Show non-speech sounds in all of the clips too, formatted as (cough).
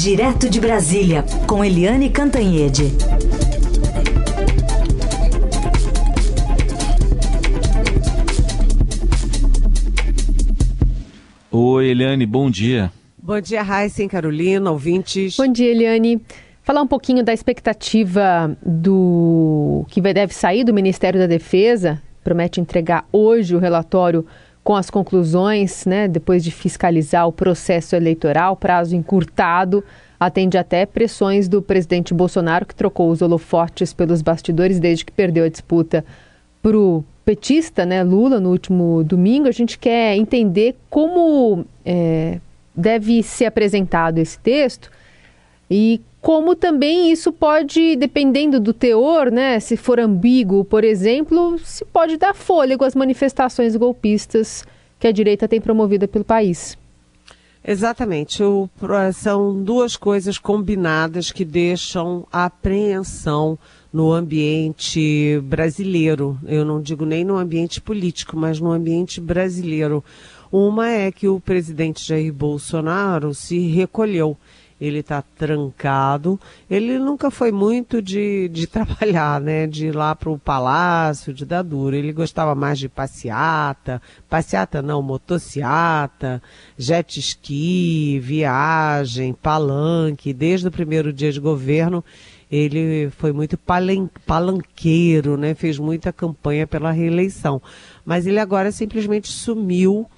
Direto de Brasília, com Eliane Cantanhede. Oi, Eliane, bom dia. Bom dia, Raíssa e Carolina, ouvintes. Bom dia, Eliane. Falar um pouquinho da expectativa do que deve sair do Ministério da Defesa. Promete entregar hoje o relatório com as conclusões, né, depois de fiscalizar o processo eleitoral, prazo encurtado, atende até pressões do presidente Bolsonaro, que trocou os holofotes pelos bastidores desde que perdeu a disputa para o petista, né, Lula, no último domingo. A gente quer entender como é, deve ser apresentado esse texto e como também isso pode, dependendo do teor, né, se for ambíguo, por exemplo, se pode dar fôlego às manifestações golpistas que a direita tem promovida pelo país. Exatamente. O, são duas coisas combinadas que deixam a apreensão no ambiente brasileiro. Eu não digo nem no ambiente político, mas no ambiente brasileiro. Uma é que o presidente Jair Bolsonaro se recolheu ele está trancado. Ele nunca foi muito de, de (laughs) trabalhar, né? De ir lá para o palácio, de dar duro. Ele gostava mais de passeata, passeata não, motociata, jet ski, viagem, palanque. Desde o primeiro dia de governo, ele foi muito palanqueiro, né? Fez muita campanha pela reeleição. Mas ele agora simplesmente sumiu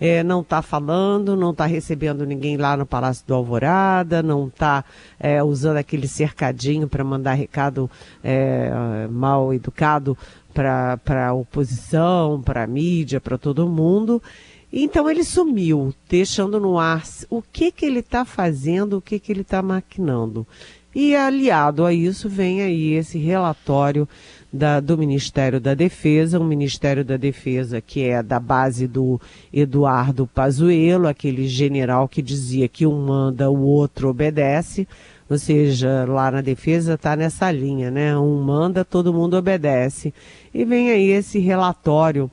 é, não está falando, não está recebendo ninguém lá no Palácio do Alvorada, não está é, usando aquele cercadinho para mandar recado é, mal educado para a oposição, para a mídia, para todo mundo. Então ele sumiu, deixando no ar o que, que ele está fazendo, o que, que ele está maquinando. E aliado a isso vem aí esse relatório da, do Ministério da Defesa, um Ministério da Defesa que é da base do Eduardo Pazuello, aquele general que dizia que um manda, o outro obedece. Ou seja, lá na defesa está nessa linha, né? Um manda, todo mundo obedece. E vem aí esse relatório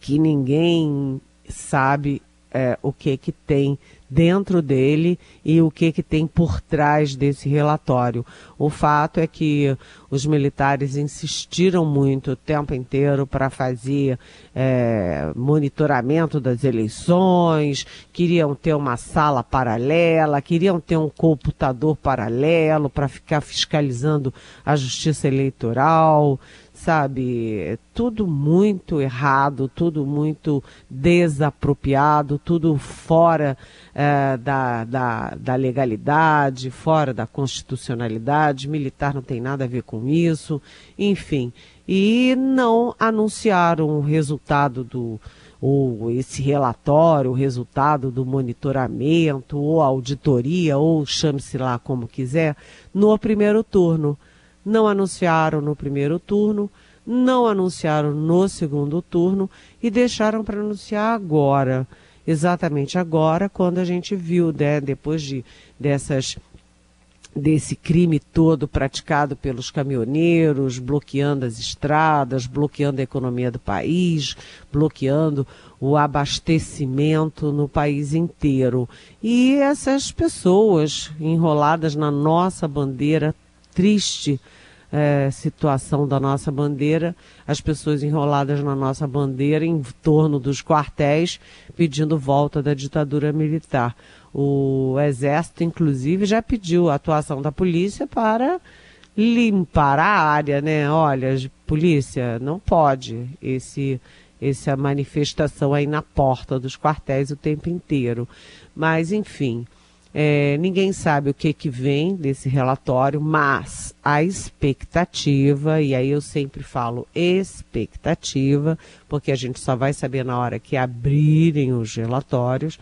que ninguém sabe é, o que que tem dentro dele e o que, que tem por trás desse relatório. O fato é que os militares insistiram muito o tempo inteiro para fazer é, monitoramento das eleições, queriam ter uma sala paralela, queriam ter um computador paralelo para ficar fiscalizando a justiça eleitoral sabe, tudo muito errado, tudo muito desapropriado, tudo fora é, da, da, da legalidade, fora da constitucionalidade, militar não tem nada a ver com isso, enfim. E não anunciaram o resultado do, ou esse relatório, o resultado do monitoramento, ou auditoria, ou chame-se lá como quiser, no primeiro turno não anunciaram no primeiro turno, não anunciaram no segundo turno e deixaram para anunciar agora. Exatamente agora, quando a gente viu, né, depois de, dessas desse crime todo praticado pelos caminhoneiros, bloqueando as estradas, bloqueando a economia do país, bloqueando o abastecimento no país inteiro. E essas pessoas enroladas na nossa bandeira triste é, situação da nossa bandeira, as pessoas enroladas na nossa bandeira em torno dos quartéis pedindo volta da ditadura militar. O Exército, inclusive, já pediu a atuação da polícia para limpar a área, né? Olha, polícia, não pode esse essa manifestação aí na porta dos quartéis o tempo inteiro. Mas, enfim, é, ninguém sabe o que, que vem desse relatório, mas a expectativa, e aí eu sempre falo expectativa, porque a gente só vai saber na hora que abrirem os relatórios,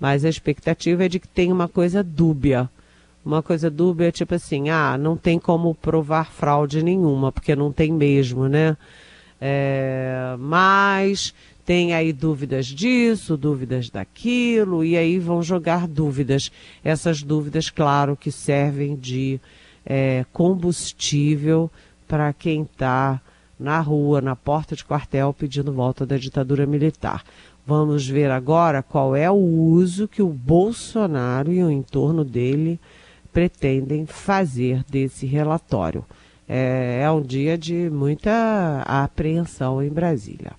mas a expectativa é de que tenha uma coisa dúbia. Uma coisa dúbia, tipo assim, ah, não tem como provar fraude nenhuma, porque não tem mesmo, né? É, mas tem aí dúvidas disso, dúvidas daquilo, e aí vão jogar dúvidas. Essas dúvidas, claro, que servem de é, combustível para quem está na rua, na porta de quartel, pedindo volta da ditadura militar. Vamos ver agora qual é o uso que o Bolsonaro e o entorno dele pretendem fazer desse relatório. É, é um dia de muita apreensão em Brasília.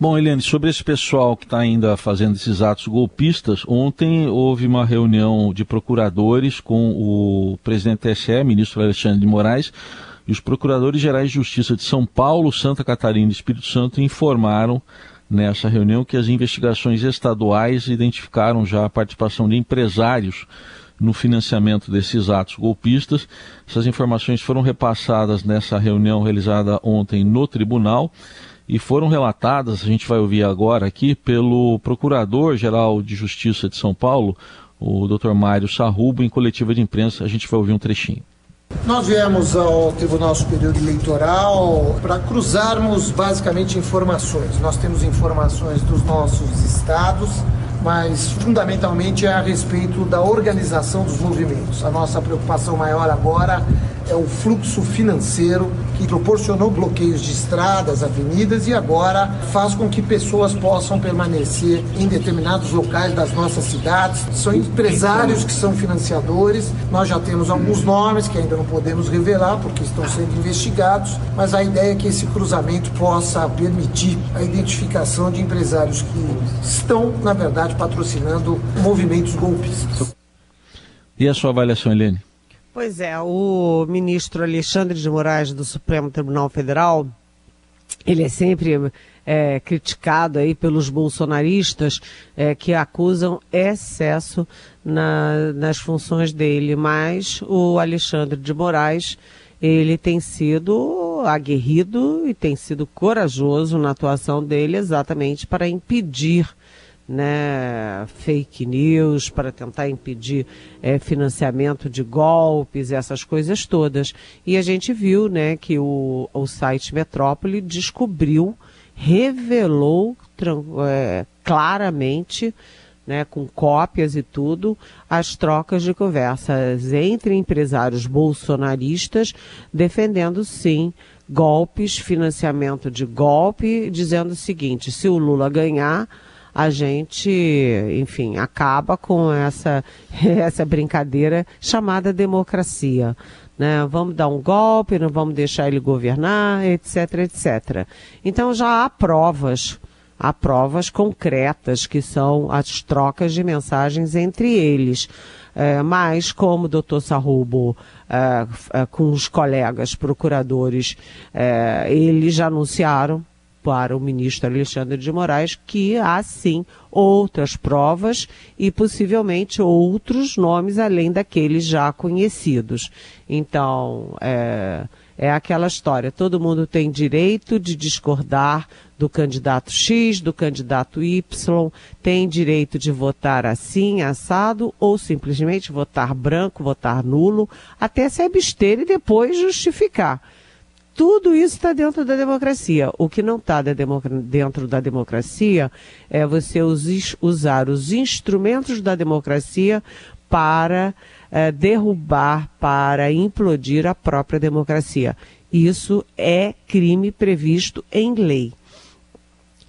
Bom, Helene, sobre esse pessoal que está ainda fazendo esses atos golpistas, ontem houve uma reunião de procuradores com o presidente do TSE, ministro Alexandre de Moraes, e os procuradores gerais de justiça de São Paulo, Santa Catarina e Espírito Santo informaram nessa reunião que as investigações estaduais identificaram já a participação de empresários no financiamento desses atos golpistas. Essas informações foram repassadas nessa reunião realizada ontem no tribunal e foram relatadas, a gente vai ouvir agora aqui, pelo Procurador-Geral de Justiça de São Paulo, o Dr. Mário Sarrubo, em coletiva de imprensa. A gente vai ouvir um trechinho. Nós viemos ao Tribunal Superior Eleitoral para cruzarmos basicamente informações. Nós temos informações dos nossos estados, mas fundamentalmente é a respeito da organização dos movimentos. A nossa preocupação maior agora é o fluxo financeiro que proporcionou bloqueios de estradas, avenidas e agora faz com que pessoas possam permanecer em determinados locais das nossas cidades. São empresários que são financiadores. Nós já temos alguns nomes que ainda não podemos revelar porque estão sendo investigados, mas a ideia é que esse cruzamento possa permitir a identificação de empresários que estão, na verdade, patrocinando movimentos golpistas. E a sua avaliação, Helene? Pois é, o ministro Alexandre de Moraes do Supremo Tribunal Federal, ele é sempre é, criticado aí pelos bolsonaristas é, que acusam excesso na, nas funções dele, mas o Alexandre de Moraes ele tem sido aguerrido e tem sido corajoso na atuação dele exatamente para impedir né, fake news para tentar impedir é, financiamento de golpes, essas coisas todas. E a gente viu né, que o, o site Metrópole descobriu, revelou é, claramente, né, com cópias e tudo, as trocas de conversas entre empresários bolsonaristas defendendo sim golpes, financiamento de golpe, dizendo o seguinte: se o Lula ganhar a gente, enfim, acaba com essa, (laughs) essa brincadeira chamada democracia. Né? Vamos dar um golpe, não vamos deixar ele governar, etc, etc. Então já há provas, há provas concretas que são as trocas de mensagens entre eles. É, mas, como o doutor Sarrubo, é, é, com os colegas procuradores, é, eles já anunciaram para o ministro Alexandre de Moraes que há sim outras provas e possivelmente outros nomes além daqueles já conhecidos. Então, é, é aquela história: todo mundo tem direito de discordar do candidato X, do candidato Y, tem direito de votar assim, assado, ou simplesmente votar branco, votar nulo, até se abster e depois justificar tudo isso está dentro da democracia. O que não está dentro da democracia é você usar os instrumentos da democracia para é, derrubar, para implodir a própria democracia. Isso é crime previsto em lei.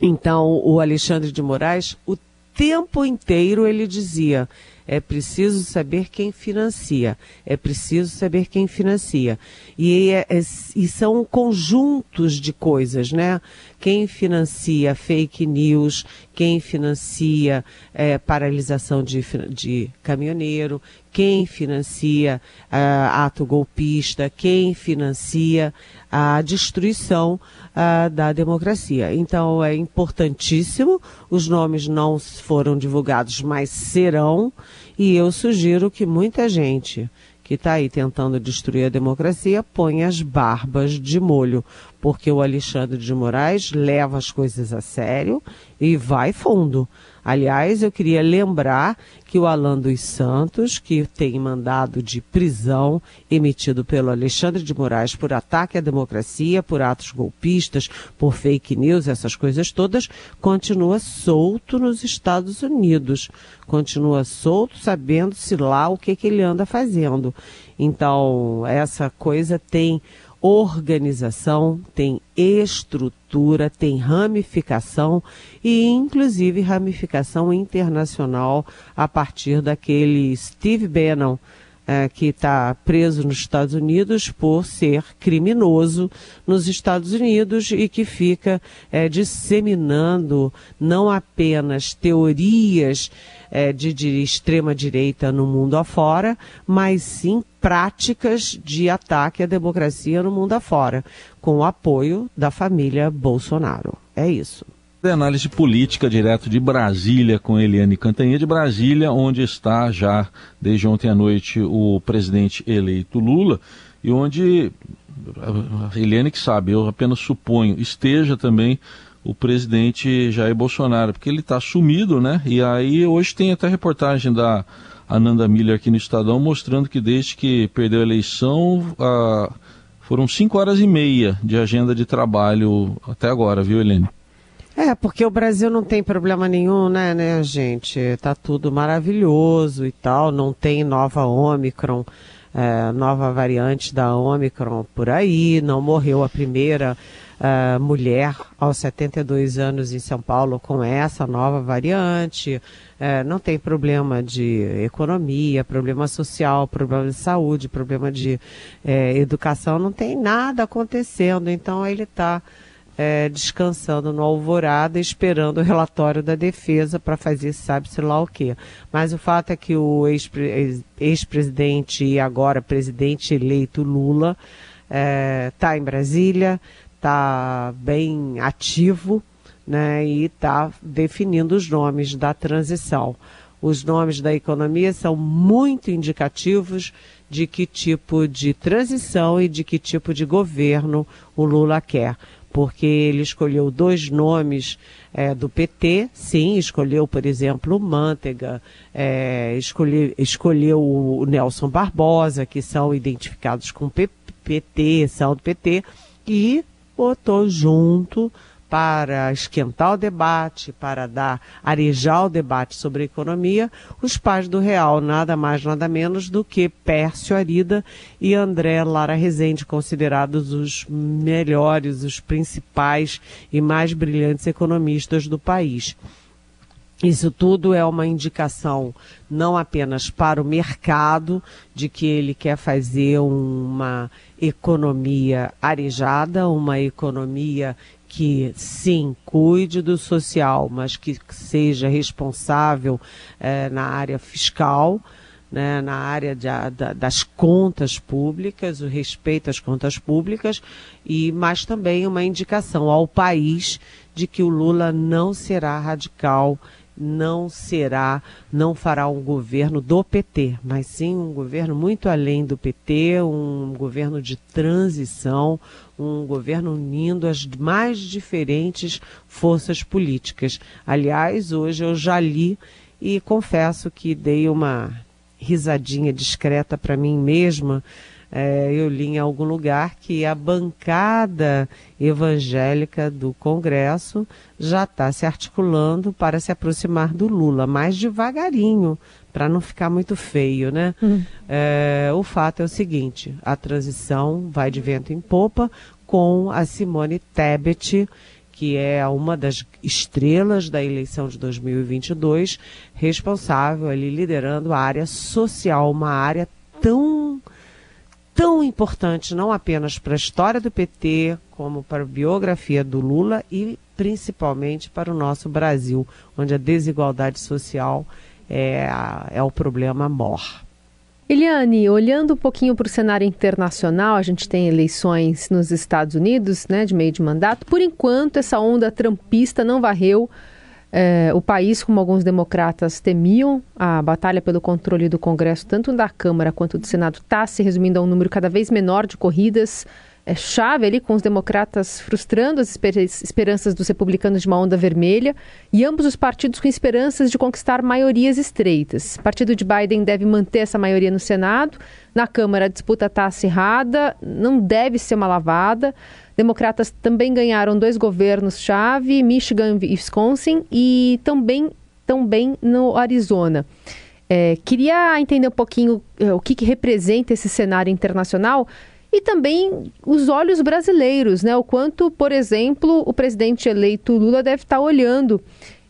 Então, o Alexandre de Moraes, o tempo inteiro ele dizia: é preciso saber quem financia. É preciso saber quem financia. E, é, é, e são conjuntos de coisas, né? Quem financia fake news, quem financia é, paralisação de, de caminhoneiro, quem financia uh, ato golpista, quem financia a destruição uh, da democracia. Então é importantíssimo, os nomes não foram divulgados, mas serão, e eu sugiro que muita gente que está aí tentando destruir a democracia ponha as barbas de molho, porque o Alexandre de Moraes leva as coisas a sério e vai fundo. Aliás, eu queria lembrar que o Alan dos Santos, que tem mandado de prisão emitido pelo Alexandre de Moraes por ataque à democracia, por atos golpistas, por fake news, essas coisas todas, continua solto nos Estados Unidos. Continua solto, sabendo-se lá o que, que ele anda fazendo. Então, essa coisa tem organização, tem estrutura, tem ramificação e, inclusive, ramificação internacional a partir daquele Steve Bannon é, que está preso nos Estados Unidos por ser criminoso nos Estados Unidos e que fica é, disseminando não apenas teorias é, de, de extrema direita no mundo afora, mas sim práticas de ataque à democracia no mundo afora, com o apoio da família Bolsonaro. É isso análise política direto de Brasília com Eliane Cantanhede, de Brasília, onde está já desde ontem à noite o presidente eleito Lula e onde a Eliane que sabe, eu apenas suponho, esteja também o presidente Jair Bolsonaro, porque ele está sumido, né? E aí hoje tem até reportagem da Ananda Miller aqui no Estadão mostrando que desde que perdeu a eleição foram cinco horas e meia de agenda de trabalho até agora, viu, Helene? É, porque o Brasil não tem problema nenhum, né, né, gente? Tá tudo maravilhoso e tal, não tem nova Omicron, é, nova variante da Omicron por aí, não morreu a primeira uh, mulher aos 72 anos em São Paulo com essa nova variante, é, não tem problema de economia, problema social, problema de saúde, problema de é, educação, não tem nada acontecendo, então ele está é, descansando no Alvorada, esperando o relatório da defesa para fazer sabe-se lá o quê. Mas o fato é que o ex-presidente e agora presidente eleito Lula está é, tá em Brasília, está bem ativo né, e está definindo os nomes da transição. Os nomes da economia são muito indicativos de que tipo de transição e de que tipo de governo o Lula quer porque ele escolheu dois nomes é, do PT, sim, escolheu, por exemplo, o Mantega, é, escolheu, escolheu o Nelson Barbosa, que são identificados com PT, são do PT, e botou junto para esquentar o debate, para dar, arejar o debate sobre economia, os pais do Real, nada mais, nada menos do que Pércio Arida e André Lara Rezende, considerados os melhores, os principais e mais brilhantes economistas do país. Isso tudo é uma indicação não apenas para o mercado de que ele quer fazer uma economia arejada, uma economia que sim cuide do social, mas que seja responsável eh, na área fiscal, né, na área de, da, das contas públicas, o respeito às contas públicas, e mas também uma indicação ao país de que o Lula não será radical não será, não fará um governo do PT, mas sim um governo muito além do PT, um governo de transição, um governo unindo as mais diferentes forças políticas. Aliás, hoje eu já li e confesso que dei uma risadinha discreta para mim mesma é, eu li em algum lugar que a bancada evangélica do Congresso já está se articulando para se aproximar do Lula, mais devagarinho, para não ficar muito feio, né? Uhum. É, o fato é o seguinte: a transição vai de vento em popa com a Simone Tebet, que é uma das estrelas da eleição de 2022, responsável ali liderando a área social, uma área tão tão importante não apenas para a história do PT, como para a biografia do Lula e principalmente para o nosso Brasil, onde a desigualdade social é, é o problema mor. Eliane, olhando um pouquinho para o cenário internacional, a gente tem eleições nos Estados Unidos, né, de meio de mandato. Por enquanto, essa onda trampista não varreu é, o país, como alguns democratas temiam, a batalha pelo controle do Congresso, tanto da Câmara quanto do Senado, está se resumindo a um número cada vez menor de corridas chave ali com os democratas frustrando as esper esperanças dos republicanos de uma onda vermelha e ambos os partidos com esperanças de conquistar maiorias estreitas. O partido de Biden deve manter essa maioria no Senado, na Câmara a disputa está acirrada, não deve ser uma lavada. Democratas também ganharam dois governos-chave, Michigan e Wisconsin, e também, também no Arizona. É, queria entender um pouquinho é, o que, que representa esse cenário internacional e também os olhos brasileiros, né? O quanto, por exemplo, o presidente eleito Lula deve estar olhando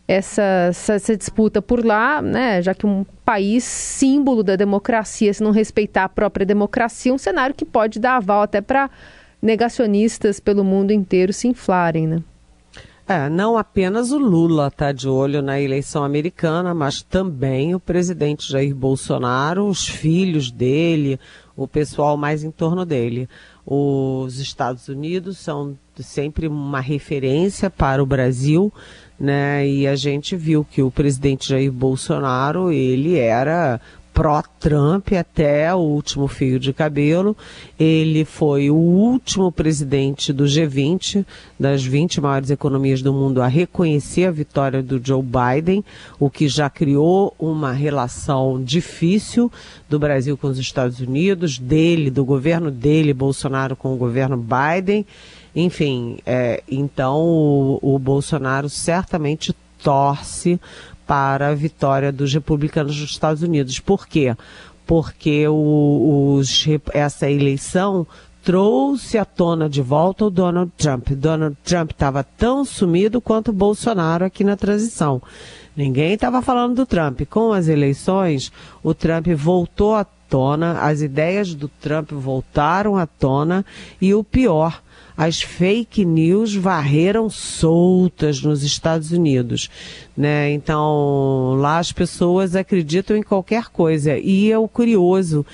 essa, essa, essa, disputa por lá, né? Já que um país símbolo da democracia, se não respeitar a própria democracia, um cenário que pode dar aval até para negacionistas pelo mundo inteiro se inflarem, né? É, não apenas o Lula está de olho na eleição americana, mas também o presidente Jair Bolsonaro, os filhos dele, o pessoal mais em torno dele. Os Estados Unidos são sempre uma referência para o Brasil, né? E a gente viu que o presidente Jair Bolsonaro, ele era pró-Trump até o último fio de cabelo. Ele foi o último presidente do G20, das 20 maiores economias do mundo, a reconhecer a vitória do Joe Biden, o que já criou uma relação difícil do Brasil com os Estados Unidos, dele, do governo dele, Bolsonaro, com o governo Biden. Enfim, é, então o, o Bolsonaro certamente torce para a vitória dos republicanos dos Estados Unidos. Por quê? Porque o, os, essa eleição trouxe à tona de volta o Donald Trump. Donald Trump estava tão sumido quanto Bolsonaro aqui na transição. Ninguém estava falando do Trump. Com as eleições, o Trump voltou à tona, as ideias do Trump voltaram à tona e o pior, as fake news varreram soltas nos Estados Unidos, né? Então, lá as pessoas acreditam em qualquer coisa. E é o curioso,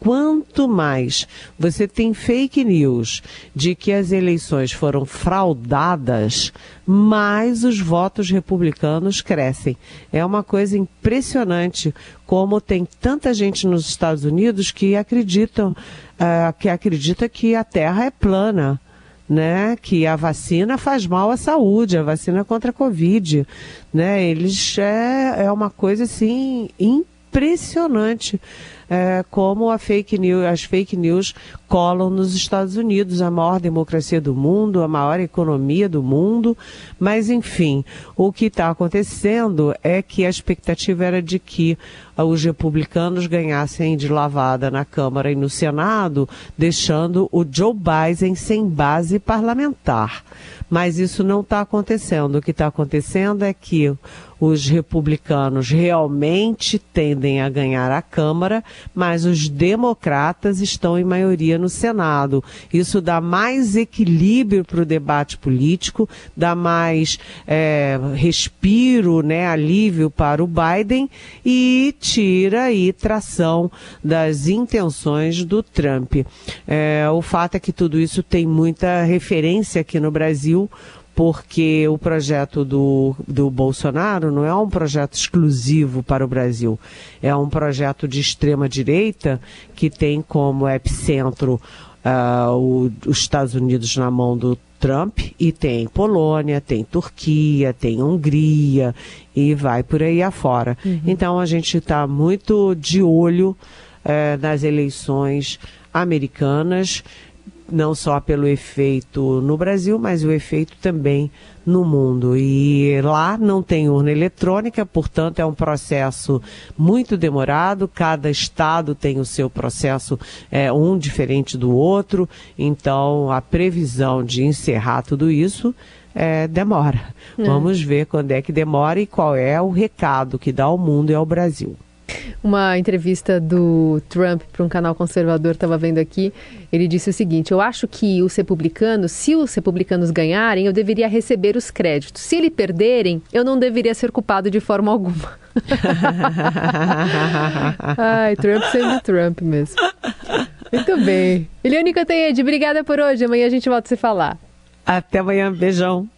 quanto mais você tem fake news de que as eleições foram fraudadas, mais os votos republicanos crescem. É uma coisa impressionante como tem tanta gente nos Estados Unidos que uh, que acredita que a Terra é plana né, que a vacina faz mal à saúde, a vacina contra a Covid, né, eles é, é uma coisa assim impressionante é, como a fake news, as fake news colam nos Estados Unidos, a maior democracia do mundo, a maior economia do mundo. Mas, enfim, o que está acontecendo é que a expectativa era de que os republicanos ganhassem de lavada na Câmara e no Senado, deixando o Joe Biden sem base parlamentar. Mas isso não está acontecendo. O que está acontecendo é que os republicanos realmente tendem a ganhar a Câmara, mas os democratas estão em maioria no Senado. Isso dá mais equilíbrio para o debate político, dá mais é, respiro, né, alívio para o Biden e tira aí tração das intenções do Trump. É, o fato é que tudo isso tem muita referência aqui no Brasil porque o projeto do, do Bolsonaro não é um projeto exclusivo para o Brasil. É um projeto de extrema-direita que tem como epicentro uh, o, os Estados Unidos na mão do Trump e tem Polônia, tem Turquia, tem Hungria e vai por aí afora. Uhum. Então a gente está muito de olho uh, nas eleições americanas não só pelo efeito no Brasil, mas o efeito também no mundo. E lá não tem urna eletrônica, portanto é um processo muito demorado, cada estado tem o seu processo, é, um diferente do outro, então a previsão de encerrar tudo isso é, demora. É. Vamos ver quando é que demora e qual é o recado que dá ao mundo e ao Brasil. Uma entrevista do Trump para um canal conservador, estava vendo aqui, ele disse o seguinte: Eu acho que os republicanos, se os republicanos ganharem, eu deveria receber os créditos. Se eles perderem, eu não deveria ser culpado de forma alguma. (laughs) Ai, Trump sendo Trump mesmo. Muito bem. Eliane Cantanhede, obrigada por hoje. Amanhã a gente volta a se falar. Até amanhã. Beijão.